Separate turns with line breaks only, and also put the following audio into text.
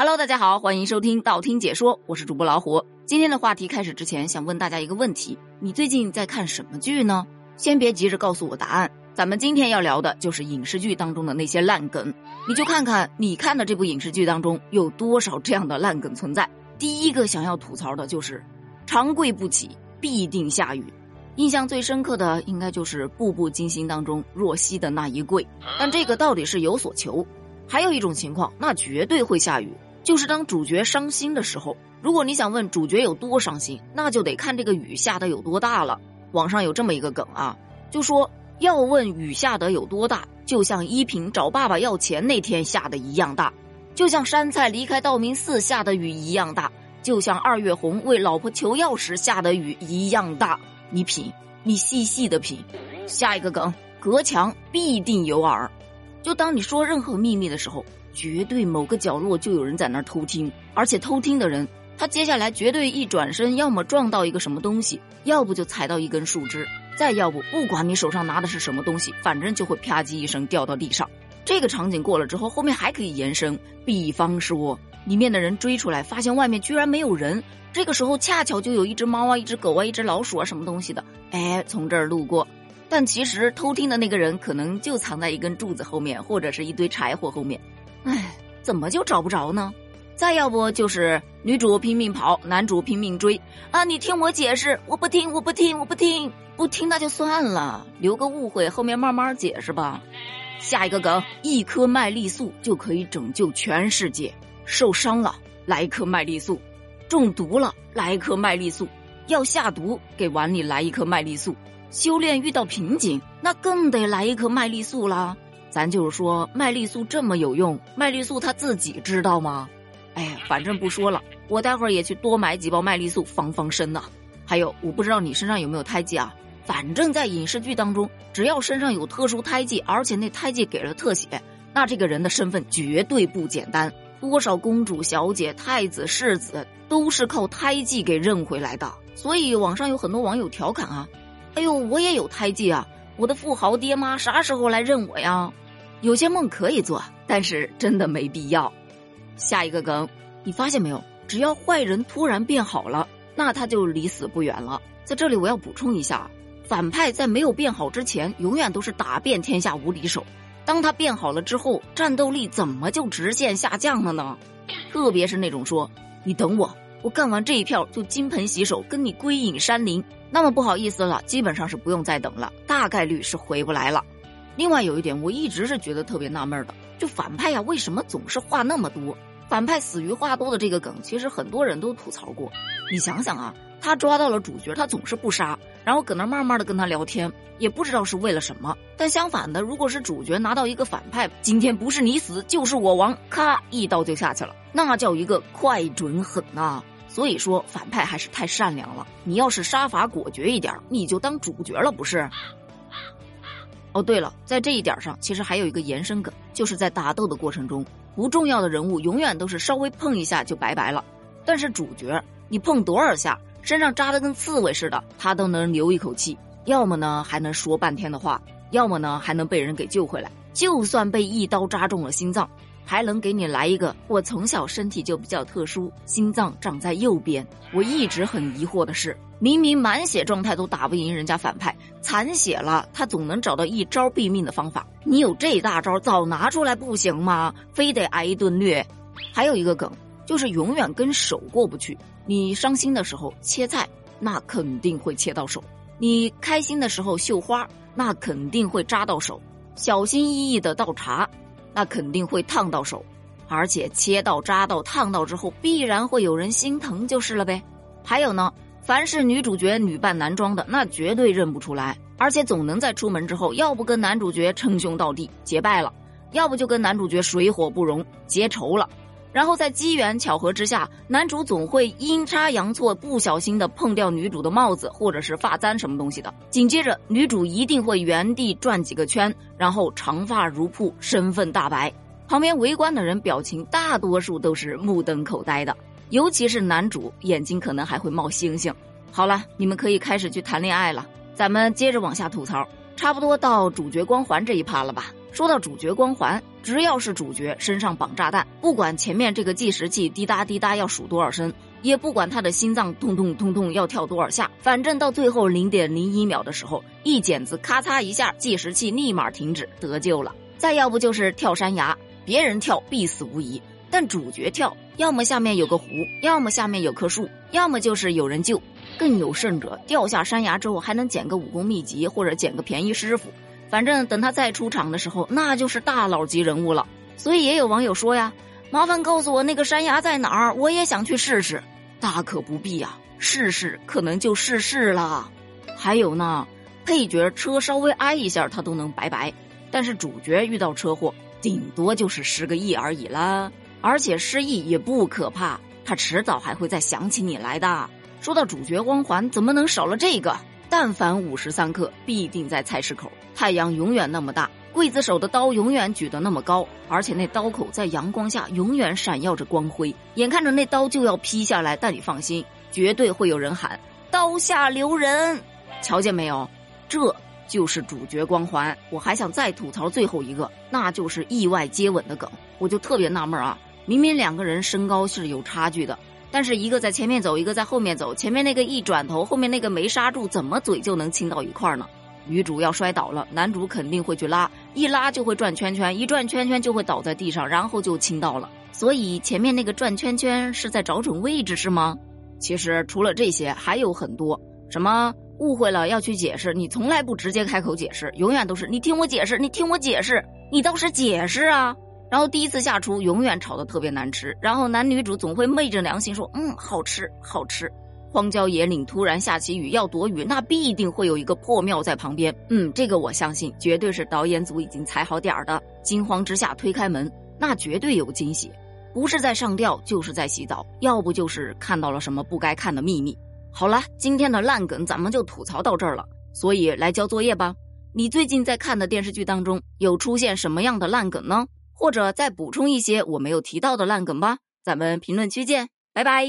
Hello，大家好，欢迎收听道听解说，我是主播老虎。今天的话题开始之前，想问大家一个问题：你最近在看什么剧呢？先别急着告诉我答案，咱们今天要聊的就是影视剧当中的那些烂梗。你就看看你看的这部影视剧当中有多少这样的烂梗存在。第一个想要吐槽的就是“长跪不起，必定下雨”。印象最深刻的应该就是《步步惊心》当中若曦的那一跪，但这个到底是有所求。还有一种情况，那绝对会下雨，就是当主角伤心的时候。如果你想问主角有多伤心，那就得看这个雨下的有多大了。网上有这么一个梗啊，就说要问雨下的有多大，就像依萍找爸爸要钱那天下的一样大，就像山菜离开道明寺下的雨一样大，就像二月红为老婆求药时下的雨一样大。你品，你细细的品。下一个梗，隔墙必定有耳。就当你说任何秘密的时候，绝对某个角落就有人在那儿偷听，而且偷听的人，他接下来绝对一转身，要么撞到一个什么东西，要不就踩到一根树枝，再要不，不管你手上拿的是什么东西，反正就会啪叽一声掉到地上。这个场景过了之后，后面还可以延伸，比方说里面的人追出来，发现外面居然没有人，这个时候恰巧就有一只猫啊、一只狗啊、一只老鼠啊什么东西的，哎，从这儿路过。但其实偷听的那个人可能就藏在一根柱子后面，或者是一堆柴火后面。唉，怎么就找不着呢？再要不就是女主拼命跑，男主拼命追啊！你听我解释，我不听，我不听，我不听，不听那就算了，留个误会，后面慢慢解释吧。下一个梗，一颗麦丽素就可以拯救全世界。受伤了，来一颗麦丽素；中毒了，来一颗麦丽素；要下毒，给碗里来一颗麦丽素。修炼遇到瓶颈，那更得来一颗麦丽素啦。咱就是说，麦丽素这么有用，麦丽素他自己知道吗？哎呀，反正不说了，我待会儿也去多买几包麦丽素防防身呢。还有，我不知道你身上有没有胎记啊？反正，在影视剧当中，只要身上有特殊胎记，而且那胎记给了特写，那这个人的身份绝对不简单。多少公主、小姐、太子、世子都是靠胎记给认回来的。所以，网上有很多网友调侃啊。哎呦，我也有胎记啊！我的富豪爹妈啥时候来认我呀？有些梦可以做，但是真的没必要。下一个梗，你发现没有？只要坏人突然变好了，那他就离死不远了。在这里我要补充一下，反派在没有变好之前，永远都是打遍天下无敌手。当他变好了之后，战斗力怎么就直线下降了呢？特别是那种说“你等我，我干完这一票就金盆洗手，跟你归隐山林”。那么不好意思了，基本上是不用再等了，大概率是回不来了。另外有一点，我一直是觉得特别纳闷的，就反派呀，为什么总是话那么多？反派死于话多的这个梗，其实很多人都吐槽过。你想想啊，他抓到了主角，他总是不杀，然后搁那慢慢的跟他聊天，也不知道是为了什么。但相反的，如果是主角拿到一个反派，今天不是你死就是我亡，咔一刀就下去了，那叫一个快准狠呐！所以说，反派还是太善良了。你要是杀伐果决一点，你就当主角了，不是？哦，对了，在这一点上，其实还有一个延伸梗，就是在打斗的过程中，不重要的人物永远都是稍微碰一下就拜拜了，但是主角，你碰多少下，身上扎的跟刺猬似的，他都能留一口气，要么呢还能说半天的话，要么呢还能被人给救回来。就算被一刀扎中了心脏。还能给你来一个？我从小身体就比较特殊，心脏长在右边。我一直很疑惑的是，明明满血状态都打不赢人家反派，残血了他总能找到一招毙命的方法。你有这大招，早拿出来不行吗？非得挨一顿虐？还有一个梗，就是永远跟手过不去。你伤心的时候切菜，那肯定会切到手；你开心的时候绣花，那肯定会扎到手。小心翼翼的倒茶。那肯定会烫到手，而且切到、扎到、烫到之后，必然会有人心疼就是了呗。还有呢，凡是女主角女扮男装的，那绝对认不出来，而且总能在出门之后，要不跟男主角称兄道弟结拜了，要不就跟男主角水火不容结仇了。然后在机缘巧合之下，男主总会阴差阳错不小心的碰掉女主的帽子或者是发簪什么东西的。紧接着，女主一定会原地转几个圈，然后长发如瀑，身份大白。旁边围观的人表情大多数都是目瞪口呆的，尤其是男主眼睛可能还会冒星星。好了，你们可以开始去谈恋爱了。咱们接着往下吐槽，差不多到主角光环这一趴了吧？说到主角光环，只要是主角身上绑炸弹，不管前面这个计时器滴答滴答要数多少声，也不管他的心脏痛痛痛痛要跳多少下，反正到最后零点零一秒的时候，一剪子咔嚓一下，计时器立马停止，得救了。再要不就是跳山崖，别人跳必死无疑，但主角跳，要么下面有个湖，要么下面有棵树，要么就是有人救。更有甚者，掉下山崖之后还能捡个武功秘籍，或者捡个便宜师傅。反正等他再出场的时候，那就是大佬级人物了。所以也有网友说呀：“麻烦告诉我那个山崖在哪儿，我也想去试试。”大可不必呀，试试可能就试试了。还有呢，配角车稍微挨一下他都能拜拜，但是主角遇到车祸，顶多就是失个忆而已啦。而且失忆也不可怕，他迟早还会再想起你来的。说到主角光环，怎么能少了这个？但凡五时三刻，必定在菜市口。太阳永远那么大，刽子手的刀永远举得那么高，而且那刀口在阳光下永远闪耀着光辉。眼看着那刀就要劈下来，但你放心，绝对会有人喊“刀下留人”。瞧见没有？这就是主角光环。我还想再吐槽最后一个，那就是意外接吻的梗。我就特别纳闷啊，明明两个人身高是有差距的。但是一个在前面走，一个在后面走。前面那个一转头，后面那个没刹住，怎么嘴就能亲到一块儿呢？女主要摔倒了，男主肯定会去拉，一拉就会转圈圈，一转圈圈就会倒在地上，然后就亲到了。所以前面那个转圈圈是在找准位置是吗？其实除了这些还有很多，什么误会了要去解释，你从来不直接开口解释，永远都是你听我解释，你听我解释，你倒是解释啊。然后第一次下厨永远炒的特别难吃，然后男女主总会昧着良心说，嗯，好吃，好吃。荒郊野岭突然下起雨要躲雨，那必定会有一个破庙在旁边。嗯，这个我相信，绝对是导演组已经踩好点儿的。惊慌之下推开门，那绝对有惊喜，不是在上吊，就是在洗澡，要不就是看到了什么不该看的秘密。好了，今天的烂梗咱们就吐槽到这儿了，所以来交作业吧。你最近在看的电视剧当中有出现什么样的烂梗呢？或者再补充一些我没有提到的烂梗吧，咱们评论区见，拜拜。